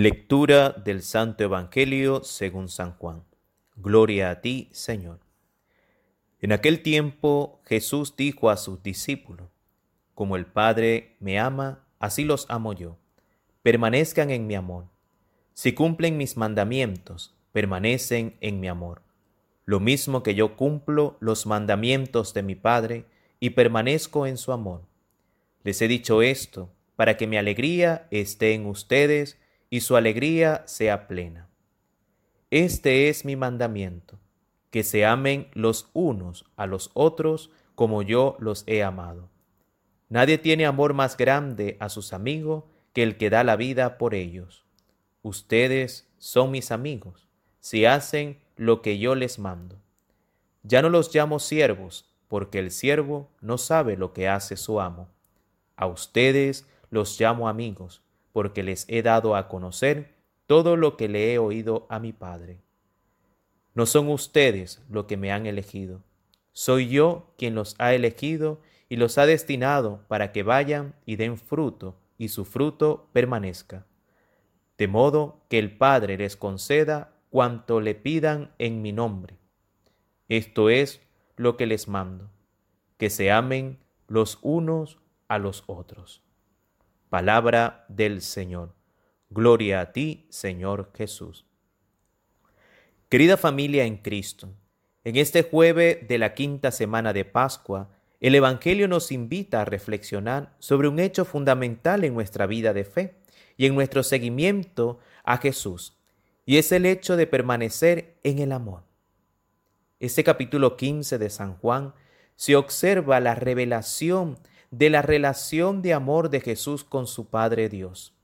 Lectura del Santo Evangelio según San Juan. Gloria a ti, Señor. En aquel tiempo Jesús dijo a sus discípulos, Como el Padre me ama, así los amo yo. Permanezcan en mi amor. Si cumplen mis mandamientos, permanecen en mi amor. Lo mismo que yo cumplo los mandamientos de mi Padre y permanezco en su amor. Les he dicho esto para que mi alegría esté en ustedes y su alegría sea plena. Este es mi mandamiento, que se amen los unos a los otros como yo los he amado. Nadie tiene amor más grande a sus amigos que el que da la vida por ellos. Ustedes son mis amigos, si hacen lo que yo les mando. Ya no los llamo siervos, porque el siervo no sabe lo que hace su amo. A ustedes los llamo amigos, porque les he dado a conocer todo lo que le he oído a mi Padre. No son ustedes los que me han elegido, soy yo quien los ha elegido y los ha destinado para que vayan y den fruto, y su fruto permanezca. De modo que el Padre les conceda cuanto le pidan en mi nombre. Esto es lo que les mando, que se amen los unos a los otros. Palabra del Señor. Gloria a ti, Señor Jesús. Querida familia en Cristo, en este jueves de la quinta semana de Pascua, el Evangelio nos invita a reflexionar sobre un hecho fundamental en nuestra vida de fe y en nuestro seguimiento a Jesús, y es el hecho de permanecer en el amor. Este capítulo 15 de San Juan se observa la revelación de la relación de amor de Jesús con su Padre Dios.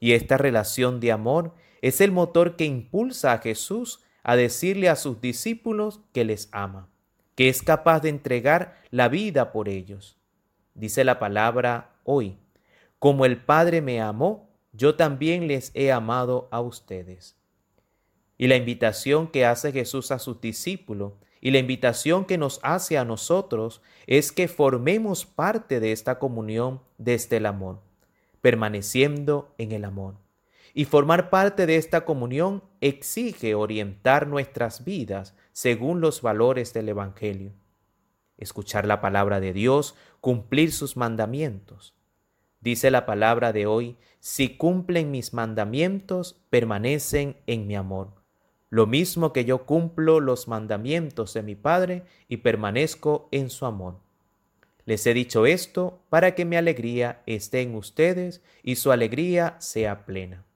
Y esta relación de amor es el motor que impulsa a Jesús a decirle a sus discípulos que les ama, que es capaz de entregar la vida por ellos. Dice la palabra hoy, como el Padre me amó, yo también les he amado a ustedes. Y la invitación que hace Jesús a sus discípulos y la invitación que nos hace a nosotros es que formemos parte de esta comunión desde el amor, permaneciendo en el amor. Y formar parte de esta comunión exige orientar nuestras vidas según los valores del Evangelio. Escuchar la palabra de Dios, cumplir sus mandamientos. Dice la palabra de hoy, si cumplen mis mandamientos, permanecen en mi amor lo mismo que yo cumplo los mandamientos de mi Padre y permanezco en su amor. Les he dicho esto para que mi alegría esté en ustedes y su alegría sea plena.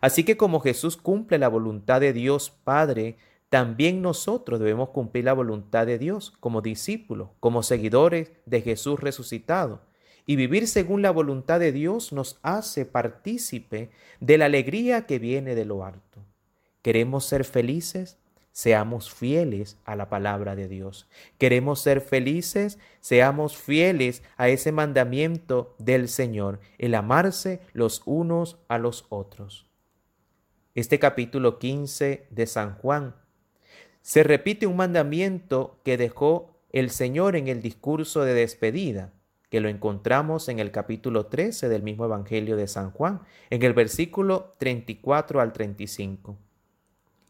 Así que como Jesús cumple la voluntad de Dios Padre, también nosotros debemos cumplir la voluntad de Dios como discípulos, como seguidores de Jesús resucitado. Y vivir según la voluntad de Dios nos hace partícipe de la alegría que viene de lo alto. ¿Queremos ser felices? Seamos fieles a la palabra de Dios. ¿Queremos ser felices? Seamos fieles a ese mandamiento del Señor, el amarse los unos a los otros. Este capítulo 15 de San Juan se repite un mandamiento que dejó el Señor en el discurso de despedida, que lo encontramos en el capítulo 13 del mismo Evangelio de San Juan, en el versículo 34 al 35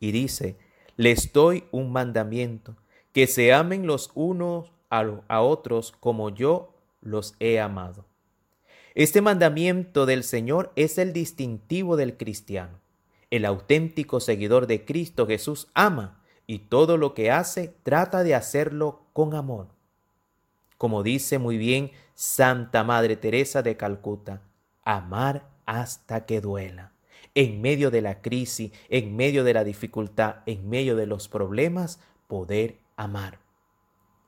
y dice, les doy un mandamiento, que se amen los unos a, otros como yo los he amado. Este mandamiento del Señor es el distintivo del cristiano. El auténtico seguidor de Cristo Jesús ama y todo lo que hace trata de hacerlo con amor. Como dice muy bien Santa Madre Teresa de Calcuta, amar hasta que duela en medio de la crisis, en medio de la dificultad, en medio de los problemas, poder amar.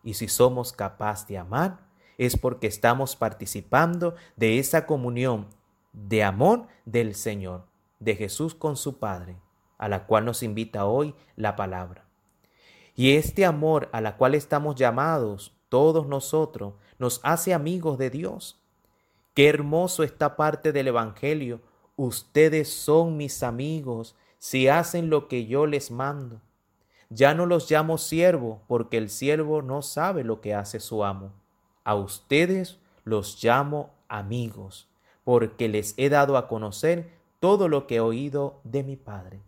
Y si somos capaces de amar, es porque estamos participando de esa comunión de amor del Señor, de Jesús con su Padre, a la cual nos invita hoy la palabra. Y este amor a la cual estamos llamados todos nosotros nos hace amigos de Dios. Qué hermoso esta parte del Evangelio Ustedes son mis amigos si hacen lo que yo les mando. Ya no los llamo siervo porque el siervo no sabe lo que hace su amo. A ustedes los llamo amigos porque les he dado a conocer todo lo que he oído de mi Padre.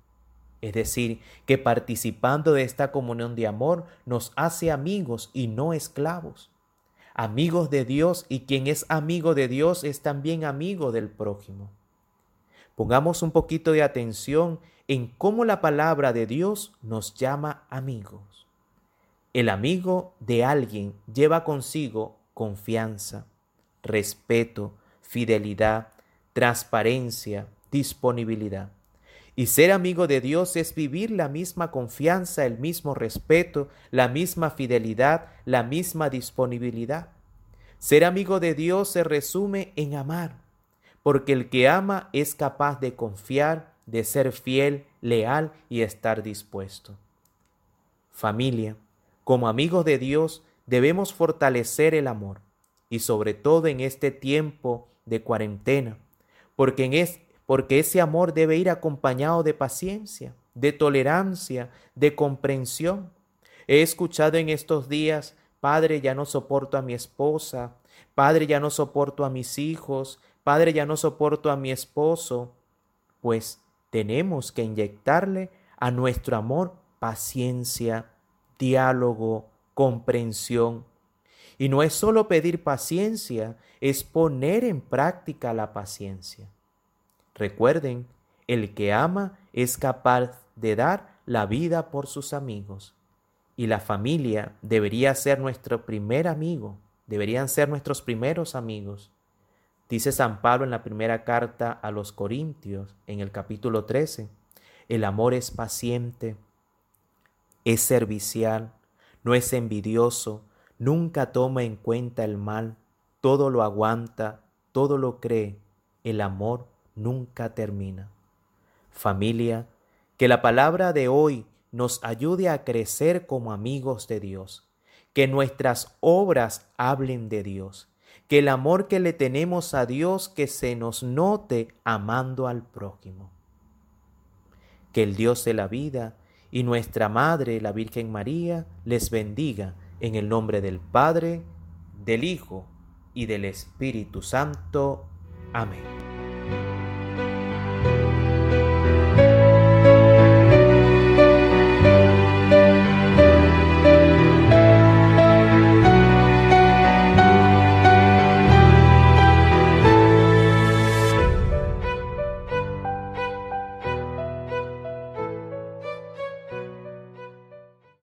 Es decir, que participando de esta comunión de amor nos hace amigos y no esclavos. Amigos de Dios y quien es amigo de Dios es también amigo del prójimo. Pongamos un poquito de atención en cómo la palabra de Dios nos llama amigos. El amigo de alguien lleva consigo confianza, respeto, fidelidad, transparencia, disponibilidad. Y ser amigo de Dios es vivir la misma confianza, el mismo respeto, la misma fidelidad, la misma disponibilidad. Ser amigo de Dios se resume en amar porque el que ama es capaz de confiar, de ser fiel, leal y estar dispuesto. Familia, como amigos de Dios, debemos fortalecer el amor, y sobre todo en este tiempo de cuarentena, porque, es, porque ese amor debe ir acompañado de paciencia, de tolerancia, de comprensión. He escuchado en estos días, Padre, ya no soporto a mi esposa, Padre, ya no soporto a mis hijos, Padre, ya no soporto a mi esposo, pues tenemos que inyectarle a nuestro amor paciencia, diálogo, comprensión. Y no es solo pedir paciencia, es poner en práctica la paciencia. Recuerden, el que ama es capaz de dar la vida por sus amigos. Y la familia debería ser nuestro primer amigo, deberían ser nuestros primeros amigos. Dice San Pablo en la primera carta a los Corintios, en el capítulo 13, el amor es paciente, es servicial, no es envidioso, nunca toma en cuenta el mal, todo lo aguanta, todo lo cree, el amor nunca termina. Familia, que la palabra de hoy nos ayude a crecer como amigos de Dios, que nuestras obras hablen de Dios, que el amor que le tenemos a Dios que se nos note amando al prójimo. Que el Dios de la vida y nuestra Madre, la Virgen María, les bendiga en el nombre del Padre, del Hijo y del Espíritu Santo. Amén.